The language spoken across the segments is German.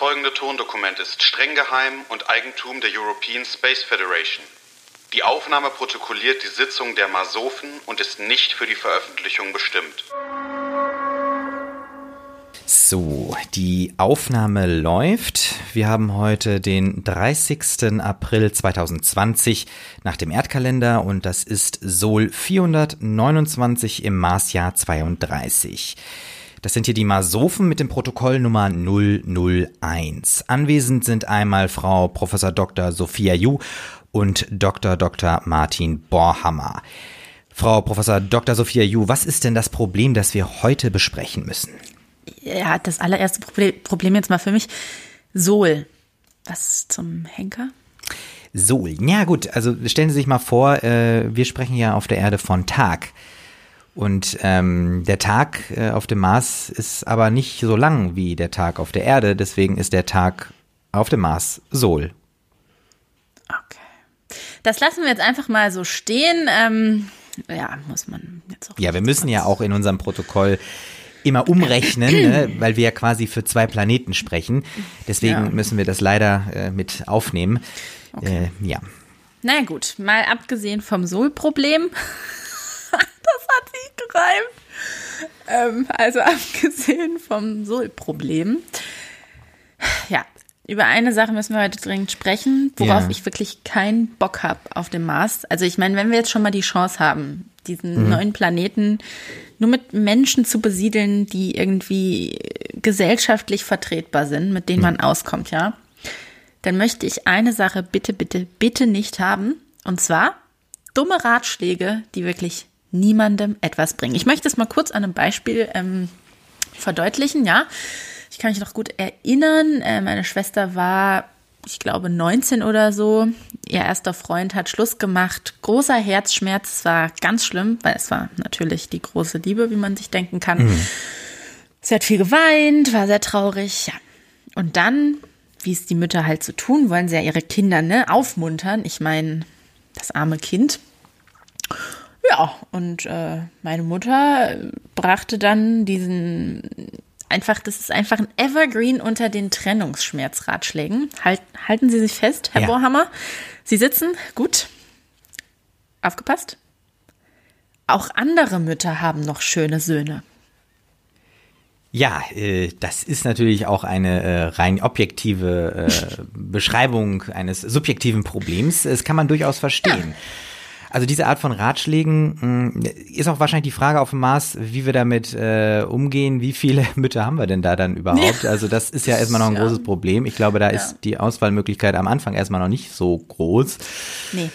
folgende Tondokument ist streng geheim und Eigentum der European Space Federation. Die Aufnahme protokolliert die Sitzung der Masofen und ist nicht für die Veröffentlichung bestimmt. So, die Aufnahme läuft. Wir haben heute den 30. April 2020 nach dem Erdkalender und das ist Sol 429 im Marsjahr 32. Das sind hier die Masophen mit dem Protokoll Nummer 001. Anwesend sind einmal Frau Professor Dr. Sophia Ju und Dr. Dr. Martin Borhammer. Frau Professor Dr. Sophia Ju, was ist denn das Problem, das wir heute besprechen müssen? Ja, das allererste Problem jetzt mal für mich. Sol. Was zum Henker? Sol. Ja gut, also stellen Sie sich mal vor, äh, wir sprechen ja auf der Erde von Tag. Und ähm, der Tag äh, auf dem Mars ist aber nicht so lang wie der Tag auf der Erde. Deswegen ist der Tag auf dem Mars Sol. Okay. Das lassen wir jetzt einfach mal so stehen. Ähm, ja, muss man jetzt auch. Ja, wir müssen ja auch in unserem Protokoll immer umrechnen, ne, weil wir ja quasi für zwei Planeten sprechen. Deswegen ja. müssen wir das leider äh, mit aufnehmen. Okay. Äh, ja. Na gut, mal abgesehen vom Sol-Problem gereimt. Ähm, also abgesehen vom Soul-Problem. Ja, über eine Sache müssen wir heute dringend sprechen, worauf ja. ich wirklich keinen Bock habe auf dem Mars. Also ich meine, wenn wir jetzt schon mal die Chance haben, diesen mhm. neuen Planeten nur mit Menschen zu besiedeln, die irgendwie gesellschaftlich vertretbar sind, mit denen mhm. man auskommt, ja, dann möchte ich eine Sache bitte, bitte, bitte nicht haben. Und zwar dumme Ratschläge, die wirklich niemandem etwas bringen. Ich möchte es mal kurz an einem Beispiel ähm, verdeutlichen, ja. Ich kann mich noch gut erinnern, äh, meine Schwester war, ich glaube, 19 oder so. Ihr erster Freund hat Schluss gemacht. Großer Herzschmerz, es war ganz schlimm, weil es war natürlich die große Liebe, wie man sich denken kann. Mhm. Sie hat viel geweint, war sehr traurig, ja. Und dann, wie es die Mütter halt so tun, wollen sie ja ihre Kinder ne, aufmuntern. Ich meine, das arme Kind. Ja, und äh, meine Mutter brachte dann diesen einfach, das ist einfach ein Evergreen unter den Trennungsschmerzratschlägen. Halt, halten Sie sich fest, Herr ja. Bohrhammer. Sie sitzen, gut. Aufgepasst. Auch andere Mütter haben noch schöne Söhne. Ja, äh, das ist natürlich auch eine äh, rein objektive äh, Beschreibung eines subjektiven Problems. Das kann man durchaus verstehen. Ja. Also diese Art von Ratschlägen mh, hm, ist auch wahrscheinlich die Frage auf dem Mars, wie wir damit äh, umgehen. Wie viele Mütter haben wir denn da dann überhaupt? Also das ist ja erstmal noch ein ja. großes Problem. Ich glaube, da ja. ist die Auswahlmöglichkeit am Anfang erstmal noch nicht so groß. Nee.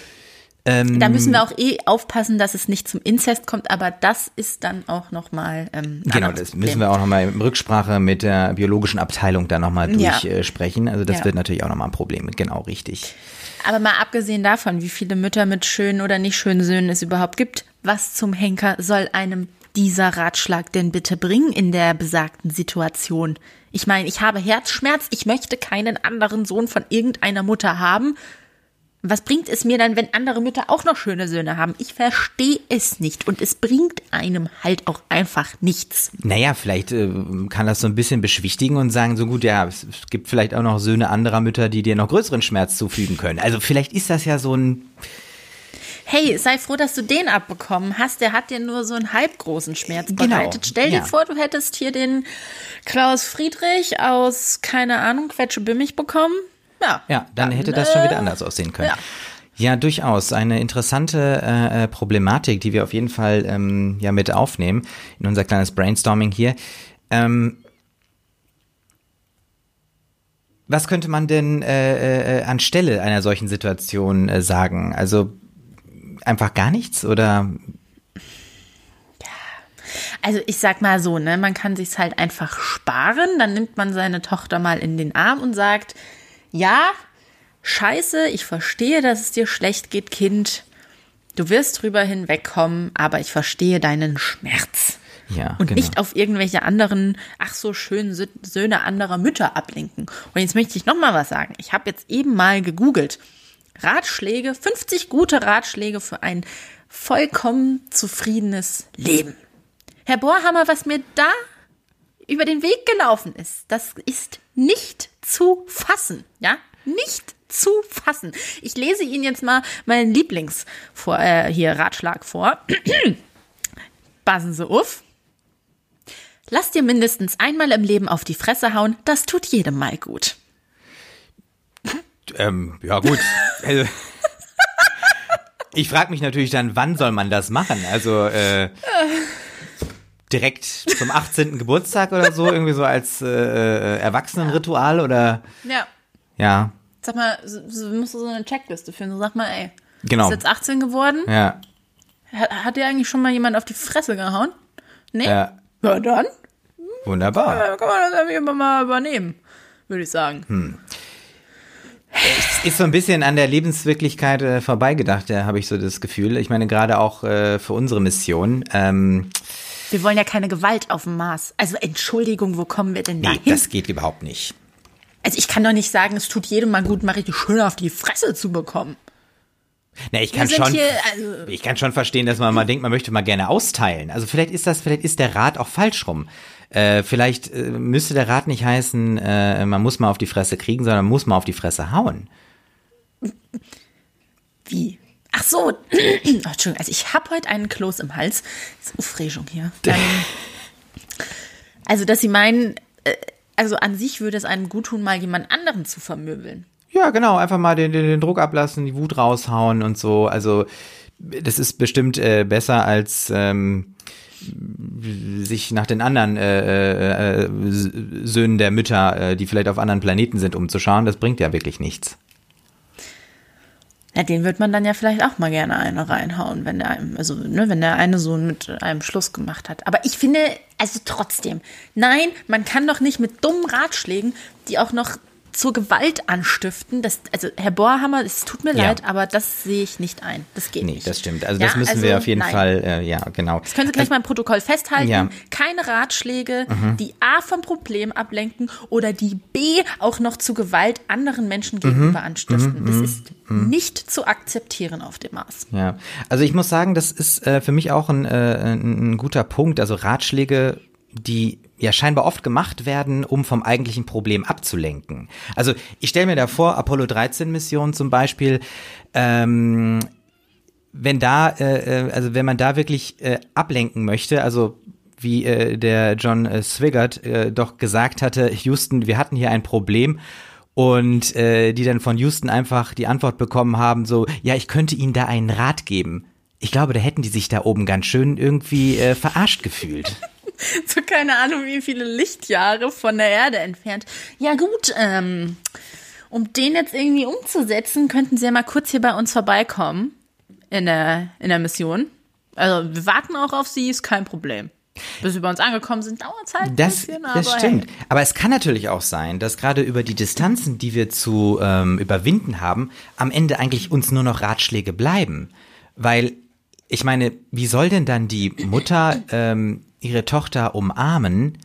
Ähm, da müssen wir auch eh aufpassen, dass es nicht zum Inzest kommt, aber das ist dann auch nochmal ähm, Genau, das Problem. müssen wir auch nochmal in Rücksprache mit der biologischen Abteilung da nochmal durchsprechen. Ja. also das ja. wird natürlich auch nochmal ein Problem, genau richtig. Aber mal abgesehen davon, wie viele Mütter mit schönen oder nicht schönen Söhnen es überhaupt gibt, was zum Henker soll einem dieser Ratschlag denn bitte bringen in der besagten Situation? Ich meine, ich habe Herzschmerz, ich möchte keinen anderen Sohn von irgendeiner Mutter haben was bringt es mir dann, wenn andere Mütter auch noch schöne Söhne haben? Ich verstehe es nicht und es bringt einem halt auch einfach nichts. Naja, vielleicht äh, kann das so ein bisschen beschwichtigen und sagen, so gut, ja, es gibt vielleicht auch noch Söhne anderer Mütter, die dir noch größeren Schmerz zufügen können. Also vielleicht ist das ja so ein hey, sei froh, dass du den abbekommen hast. Der hat dir nur so einen halbgroßen Schmerz genau. bereitet. Genau. Stell dir ja. vor, du hättest hier den Klaus Friedrich aus, keine Ahnung, Quetschebimmig bekommen. Ja, ja dann, dann hätte das schon wieder anders aussehen können. Ja. Ja, durchaus. Eine interessante äh, äh, Problematik, die wir auf jeden Fall ähm, ja mit aufnehmen in unser kleines Brainstorming hier. Ähm, was könnte man denn äh, äh, anstelle einer solchen Situation äh, sagen? Also einfach gar nichts oder? Also ich sag mal so, ne, man kann sich's halt einfach sparen. Dann nimmt man seine Tochter mal in den Arm und sagt, ja, scheiße, ich verstehe, dass es dir schlecht geht, Kind. Du wirst drüber hinwegkommen, aber ich verstehe deinen Schmerz. Ja, und genau. nicht auf irgendwelche anderen, ach so schönen Söhne anderer Mütter ablenken. Und jetzt möchte ich noch mal was sagen. Ich habe jetzt eben mal gegoogelt. Ratschläge, 50 gute Ratschläge für ein vollkommen zufriedenes Leben. Herr Bohrhammer, was mir da über den Weg gelaufen ist, das ist nicht zu fassen, ja? Nicht zu fassen. Ich lese Ihnen jetzt mal meinen Lieblings vor, äh, hier Ratschlag vor. Passen Sie auf. Lass dir mindestens einmal im Leben auf die Fresse hauen, das tut jedem mal gut. Ähm, ja gut. Also, ich frage mich natürlich dann, wann soll man das machen? Also äh, direkt zum 18. Geburtstag oder so, irgendwie so als äh, äh, Erwachsenenritual oder Ja. ja, Sag mal, so, so, musst du so eine Checkliste führen. So sag mal, ey, genau. ist jetzt 18 geworden? Ja, Hat, hat dir eigentlich schon mal jemand auf die Fresse gehauen? Nee? ja, Ja, dann wunderbar. äh, kann man das irgendwie immer mal übernehmen, würde ich sagen. Hm. Ist so ein bisschen an der Lebenswirklichkeit äh, vorbeigedacht, äh, habe ich so das Gefühl. Ich meine, gerade auch äh, für unsere Mission. Ähm, Wir wollen ja keine Gewalt auf dem Mars. Also Entschuldigung, wo kommen wir denn da nee, hin? das geht überhaupt nicht. Also ich kann doch nicht sagen, es tut jedem mal gut, mal richtig schön auf die Fresse zu bekommen. Na, ich kann schon, hier, also, ich kann schon verstehen, dass man mal denkt, man möchte mal gerne austeilen. Also vielleicht ist das, vielleicht ist der Rat auch falsch rum. Äh, vielleicht äh, müsste der Rat nicht heißen, äh, man muss mal auf die Fresse kriegen, sondern man muss mal auf die Fresse hauen. wie? Ach so, oh, Entschuldigung, also ich habe heute einen Kloß im Hals. Das ist Aufregung hier. Ähm, also, dass Sie meinen, äh, also an sich würde es einem gut tun, mal jemand anderen zu vermöbeln. Ja, genau, einfach mal den, den, den Druck ablassen, die Wut raushauen und so. Also das ist bestimmt äh, besser als ähm, sich nach den anderen äh, äh, S- Söhnen der Mütter, äh, die vielleicht auf anderen Planeten sind, umzuschauen. Das bringt ja wirklich nichts. Ja, den wird man dann ja vielleicht auch mal gerne eine reinhauen, wenn der einem, also, ne, wenn der eine Sohn mit einem Schluss gemacht hat. Aber ich finde, also trotzdem, nein, man kann doch nicht mit dummen Ratschlägen, die auch noch zur Gewalt anstiften. Das, also, Herr Bohrhammer, es tut mir Ja. leid, aber das sehe ich nicht ein. Das geht Nee, nicht. das stimmt. Also Ja, das müssen also, wir auf jeden nein. Fall, äh, ja, genau. Das können Sie gleich mal im Protokoll festhalten. Ja. Mhm. Keine Ratschläge, die A vom Problem ablenken oder die B auch noch zu Gewalt anderen Menschen gegenüber Mhm. anstiften. Das ist nicht zu akzeptieren auf dem Mars. Ja, also ich muss sagen, das ist äh, für mich auch ein, äh, ein guter Punkt. Also Ratschläge, die ja scheinbar oft gemacht werden, um vom eigentlichen Problem abzulenken. Also ich stelle mir da vor, Apollo 13 Mission zum Beispiel, ähm, wenn da, äh, äh, also wenn man da wirklich äh, ablenken möchte, also wie äh, der John äh, Swigert äh, doch gesagt hatte, Houston, wir hatten hier ein Problem und äh, die dann von Houston einfach die Antwort bekommen haben, so, ja, ich könnte Ihnen da einen Rat geben. Ich glaube, da hätten die sich da oben ganz schön irgendwie äh, verarscht gefühlt. So keine Ahnung, wie viele Lichtjahre von der Erde entfernt. Ja gut, ähm, um den jetzt irgendwie umzusetzen, könnten Sie ja mal kurz hier bei uns vorbeikommen in der, in der Mission. Also wir warten auch auf Sie, ist kein Problem. Bis Sie bei uns angekommen sind, dauert es halt ein Das, bisschen, das aber stimmt. Hey. Aber es kann natürlich auch sein, dass gerade über die Distanzen, die wir zu ähm, überwinden haben, am Ende eigentlich uns nur noch Ratschläge bleiben. Weil, ich meine, wie soll denn dann die Mutter ähm, ihre Tochter umarmen,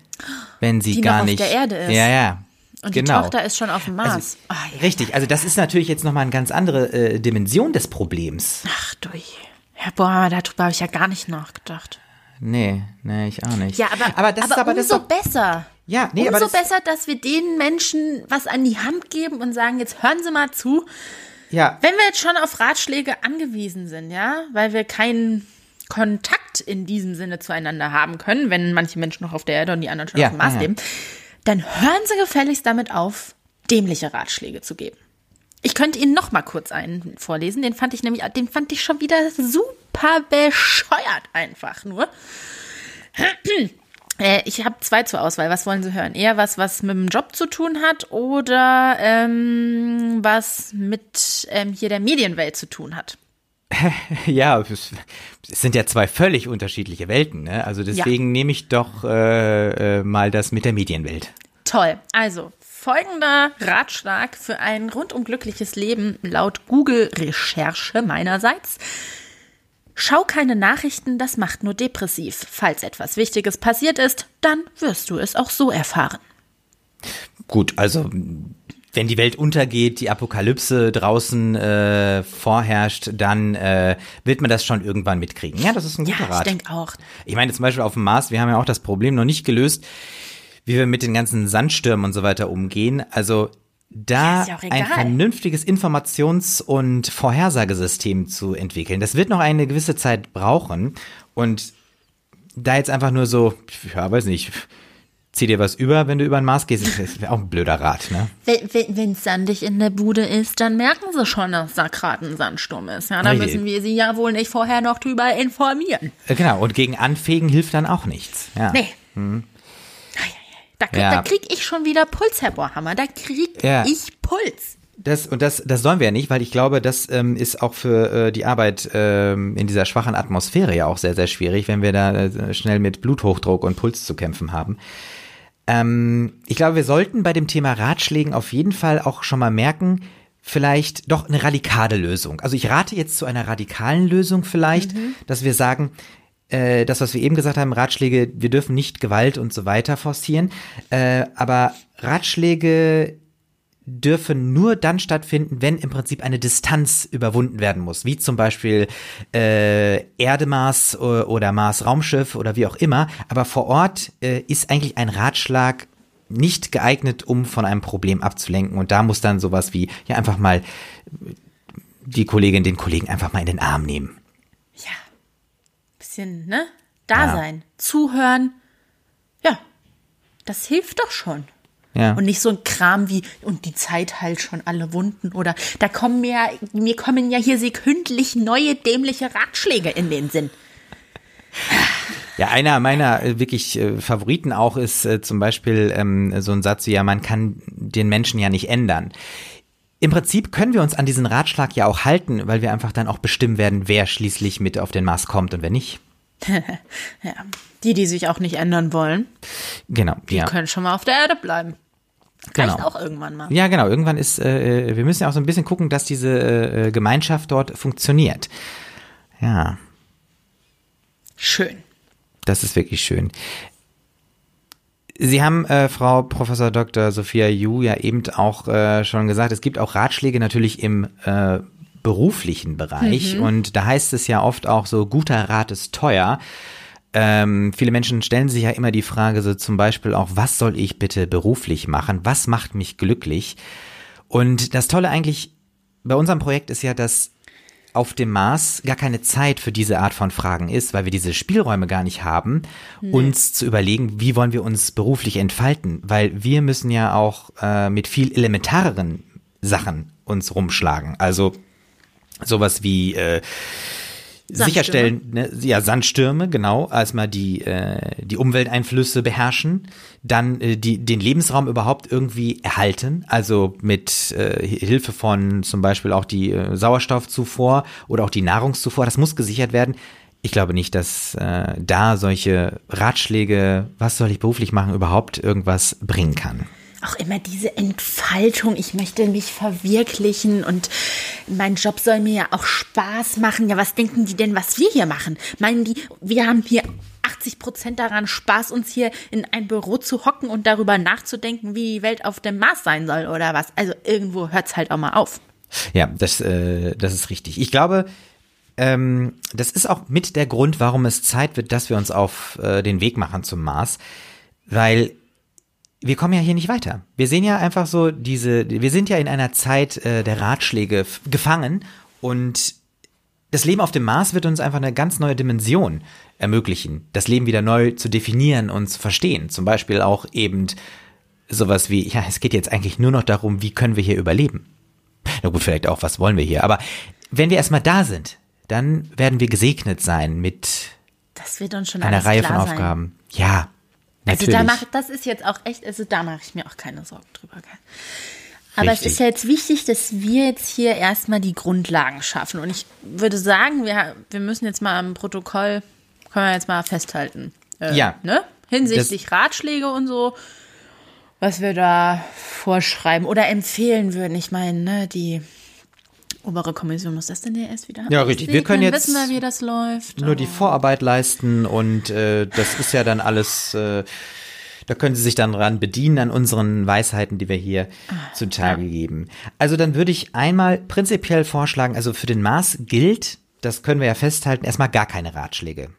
wenn sie Die noch gar auf nicht. der Erde ist. Ja, ja. Und genau. die Tochter ist schon auf dem Mars. Also, Ah, ja. Richtig, also das ist natürlich jetzt nochmal eine ganz andere äh, Dimension des Problems. Ach du. Ja, boah, darüber habe ich ja gar nicht nachgedacht. Nee, nee, ich auch nicht. Ja, aber, aber das ist aber das umso ist doch, besser. Ja, nee, umso aber das- besser, dass wir den Menschen was an die Hand geben und sagen, jetzt hören Sie mal zu. ja, Wenn wir jetzt schon auf Ratschläge angewiesen sind, ja, weil wir keinen Kontakt in diesem Sinne zueinander haben können, wenn manche Menschen noch auf der Erde und die anderen schon Ja, auf dem Mars ja. leben, dann hören Sie gefälligst damit auf, dämliche Ratschläge zu geben. Ich könnte Ihnen noch mal kurz einen vorlesen, den fand ich nämlich, den fand ich schon wieder super bescheuert einfach nur. Äh, Ich habe zwei zur Auswahl. Was wollen Sie hören? Eher was, was mit dem Job zu tun hat oder ähm, was mit ähm, hier der Medienwelt zu tun hat? Ja, es sind ja zwei völlig unterschiedliche Welten, ne? Also deswegen nehme ich doch äh, äh, mal das mit der Medienwelt. Toll. Also, folgender Ratschlag für ein rundum glückliches Leben laut Google-Recherche meinerseits. Schau keine Nachrichten, das macht nur depressiv. Falls etwas Wichtiges passiert ist, dann wirst du es auch so erfahren. Gut, also wenn die Welt untergeht, die Apokalypse draußen äh, vorherrscht, dann äh, wird man das schon irgendwann mitkriegen. Ja, das ist ein Ja, guter ich Rat. denke auch. Ich meine zum Beispiel auf dem Mars, wir haben ja auch das Problem noch nicht gelöst. wie wir mit den ganzen Sandstürmen und so weiter umgehen. Also da Ja, ja ein vernünftiges Informations- und Vorhersagesystem zu entwickeln. Das wird noch eine gewisse Zeit brauchen. Und da jetzt einfach nur so, ja, weiß nicht, zieh dir was über, wenn du über den Mars gehst, das wäre auch ein blöder Rat, ne? Wenn es sandig in der Bude ist, dann merken sie schon, dass da gerade ein Sandsturm ist. Ja, da müssen wir sie ja wohl nicht vorher noch drüber informieren. Äh, Genau, und gegen Anfegen hilft dann auch nichts. Ja. Nee. Ei. Da, krieg- Ja. da krieg ich schon wieder Puls, Herr Bohrhammer. Da krieg Ja. ich Puls. Das, und das, das sollen wir ja nicht, weil ich glaube, das ähm, ist auch für äh, die Arbeit ähm, in dieser schwachen Atmosphäre ja auch sehr, sehr schwierig, wenn wir da äh, schnell mit Bluthochdruck und Puls zu kämpfen haben. Ähm, ich glaube, wir sollten bei dem Thema Ratschlägen auf jeden Fall auch schon mal merken, vielleicht doch eine radikale Lösung. Also ich rate jetzt zu einer radikalen Lösung vielleicht, dass wir sagen, äh, das, was wir eben gesagt haben, Ratschläge, wir dürfen nicht Gewalt und so weiter forcieren, äh, aber Ratschläge dürfen nur dann stattfinden, wenn im Prinzip eine Distanz überwunden werden muss, wie zum Beispiel äh, Erdemaß o- oder Mars-Raumschiff oder wie auch immer. Aber vor Ort äh, ist eigentlich ein Ratschlag nicht geeignet, um von einem Problem abzulenken. Und da muss dann sowas wie, ja, einfach mal die Kollegin, den Kollegen einfach mal in den Arm nehmen. Ja. Bisschen, ne? Da Ja. sein. Zuhören. Ja. Das hilft doch schon. Ja. Und nicht so ein Kram wie, und die Zeit heilt schon alle Wunden oder da kommen mir, mir kommen ja hier sekündlich neue dämliche Ratschläge in den Sinn. Ja, einer meiner äh, wirklich äh, Favoriten auch ist äh, zum Beispiel ähm, so ein Satz wie, ja, man kann den Menschen ja nicht ändern. Im Prinzip können wir uns an diesen Ratschlag ja auch halten, weil wir einfach dann auch bestimmen werden, wer schließlich mit auf den Mars kommt und wer nicht. Ja. Die, die sich auch nicht ändern wollen, Genau, die ja. können schon mal auf der Erde bleiben. Genau. Reicht auch irgendwann mal. Ja, genau. Irgendwann ist, äh, wir müssen ja auch so ein bisschen gucken, dass diese äh, Gemeinschaft dort funktioniert. Ja, Schön. das ist wirklich schön. Sie haben, äh, Frau Professor Dr. Sophia Yu, ja eben auch äh, schon gesagt, es gibt auch Ratschläge natürlich im äh, beruflichen Bereich. Und da heißt es ja oft auch so, guter Rat ist teuer. Ähm, viele Menschen stellen sich ja immer die Frage, so zum Beispiel auch, was soll ich bitte beruflich machen? Was macht mich glücklich? Und das Tolle eigentlich bei unserem Projekt ist ja, dass auf dem Mars gar keine Zeit für diese Art von Fragen ist, weil wir diese Spielräume gar nicht haben, uns zu überlegen, wie wollen wir uns beruflich entfalten, weil wir müssen ja auch äh, mit viel elementareren Sachen uns rumschlagen. Also sowas wie äh, sicherstellen, ne, ja, Sandstürme, genau, erstmal die, äh, die Umwelteinflüsse beherrschen, dann äh, die, den Lebensraum überhaupt irgendwie erhalten, also mit äh, Hilfe von zum Beispiel auch die äh, Sauerstoffzufuhr oder auch die Nahrungszufuhr, das muss gesichert werden. Ich glaube nicht, dass äh, da solche Ratschläge, was soll ich beruflich machen, überhaupt irgendwas bringen kann. Auch immer diese Entfaltung, ich möchte mich verwirklichen und mein Job soll mir ja auch Spaß machen. Ja, was denken die denn, was wir hier machen? Meinen die, wir haben hier 80 Prozent daran Spaß, uns hier in ein Büro zu hocken und darüber nachzudenken, wie die Welt auf dem Mars sein soll oder was? Also irgendwo hört's halt auch mal auf. Ja, das, äh, das ist richtig. Ich glaube, ähm, das ist auch mit der Grund, warum es Zeit wird, dass wir uns auf äh, den Weg machen zum Mars, weil wir kommen ja hier nicht weiter. Wir sehen ja einfach so diese, wir sind ja in einer Zeit äh, der Ratschläge gefangen und das Leben auf dem Mars wird uns einfach eine ganz neue Dimension ermöglichen, das Leben wieder neu zu definieren und zu verstehen. Zum Beispiel auch eben sowas wie, ja, es geht jetzt eigentlich nur noch darum, wie können wir hier überleben. Na gut, vielleicht auch, was wollen wir hier. Aber wenn wir erstmal da sind, dann werden wir gesegnet sein mit einer Reihe von sein. Aufgaben. Ja, Also natürlich. da mach, das ist jetzt auch echt, also da mache ich mir auch keine Sorgen drüber. Aber Richtig. es ist ja jetzt wichtig, dass wir jetzt hier erstmal die Grundlagen schaffen. Und ich würde sagen, wir, wir müssen jetzt mal am Protokoll, können wir jetzt mal festhalten. Äh, Ja. Ne? Hinsichtlich Ratschläge und so, was wir da vorschreiben oder empfehlen würden. Ich meine, ne, die obere Kommission muss das denn ja erst wieder Ja, richtig. Wir können jetzt wissen wir, wie das läuft. nur die Vorarbeit leisten und äh, das ist ja dann alles, äh, da können Sie sich dann dran bedienen an unseren Weisheiten, die wir hier Ah, zutage geben. Also dann würde ich einmal prinzipiell vorschlagen, also für den Mars gilt, das können wir ja festhalten, erstmal gar keine Ratschläge.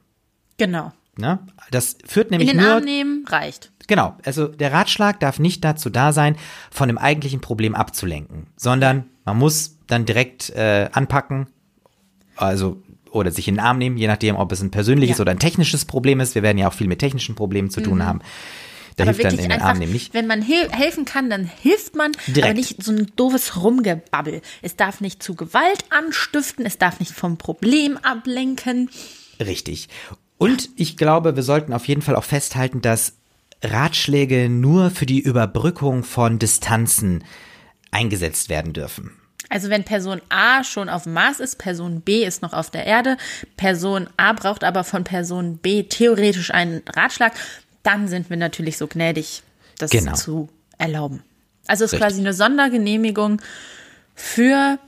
Genau. Ne? Das führt In nämlich den nur Arm nehmen reicht. Genau, also der Ratschlag darf nicht dazu da sein, von dem eigentlichen Problem abzulenken, sondern man muss dann direkt äh, anpacken, also oder sich in den Arm nehmen, je nachdem, ob es ein persönliches Ja. oder ein technisches Problem ist. Wir werden ja auch viel mit technischen Problemen zu tun haben. Da Mhm. Aber hilft dann in den einfach, Arm nehmen nicht. wenn man hil helfen kann, dann hilft man, aber Direkt. nicht so ein doofes Rumgebabbel. Es darf nicht zu Gewalt anstiften, es darf nicht vom Problem ablenken. Richtig. Und ich glaube, wir sollten auf jeden Fall auch festhalten, dass Ratschläge nur für die Überbrückung von Distanzen eingesetzt werden dürfen. Also wenn Person A schon auf dem Mars ist, Person B ist noch auf der Erde, Person A braucht aber von Person B theoretisch einen Ratschlag, dann sind wir natürlich so gnädig, das Genau. zu erlauben. Also es ist Richtig. quasi eine Sondergenehmigung für,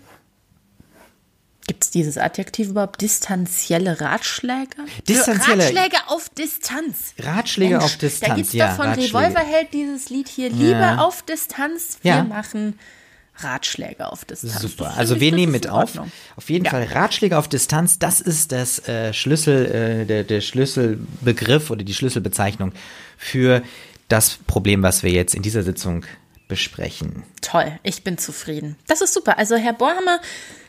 gibt es dieses Adjektiv überhaupt, distanzielle Ratschläge? Distanzielle- Ratschläge auf Distanz. Ratschläge Mensch, auf Distanz, Da gibt's ja, doch von. Revolverheld dieses Lied hier, Liebe Ja. auf Distanz, wir Ja. machen Ratschläge auf Distanz. Super. Also wir nehmen mit auf. Auf jeden Ja. Fall Ratschläge auf Distanz. Das ist das äh, Schlüssel, äh, der, der Schlüsselbegriff oder die Schlüsselbezeichnung für das Problem, was wir jetzt in dieser Sitzung besprechen. Toll, ich bin zufrieden. Das ist super. Also Herr Borhammer,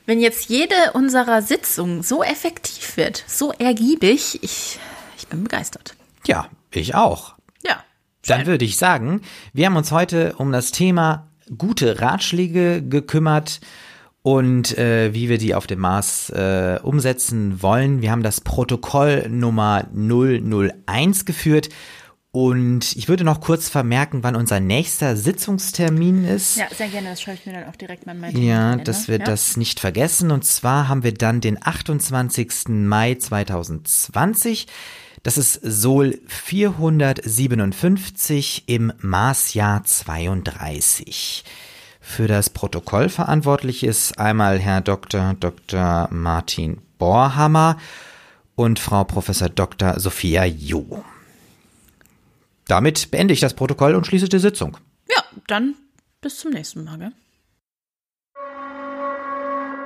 wenn jetzt jede unserer Sitzungen so effektiv wird, so ergiebig, ich, ich bin begeistert. Ja, ich auch. Ja. Dann würde ich sagen, wir haben uns heute um das Thema gute Ratschläge gekümmert und äh, wie wir die auf dem Mars äh, umsetzen wollen. Wir haben das Protokoll Nummer 001 geführt und ich würde noch kurz vermerken, wann unser nächster Sitzungstermin ist. Ja, sehr gerne. Das schreibe ich mir dann auch direkt mal in meinen Ja, dass wir Ja? das nicht vergessen. Und zwar haben wir dann den 28. Mai 2020. Das ist Sol 457 im Marsjahr 32. Für das Protokoll verantwortlich ist einmal Herr Dr. Dr. Martin Borhammer und Frau Professor Dr. Sophia Jo. Damit beende ich das Protokoll und schließe die Sitzung. Ja, dann bis zum nächsten Mal. Gell?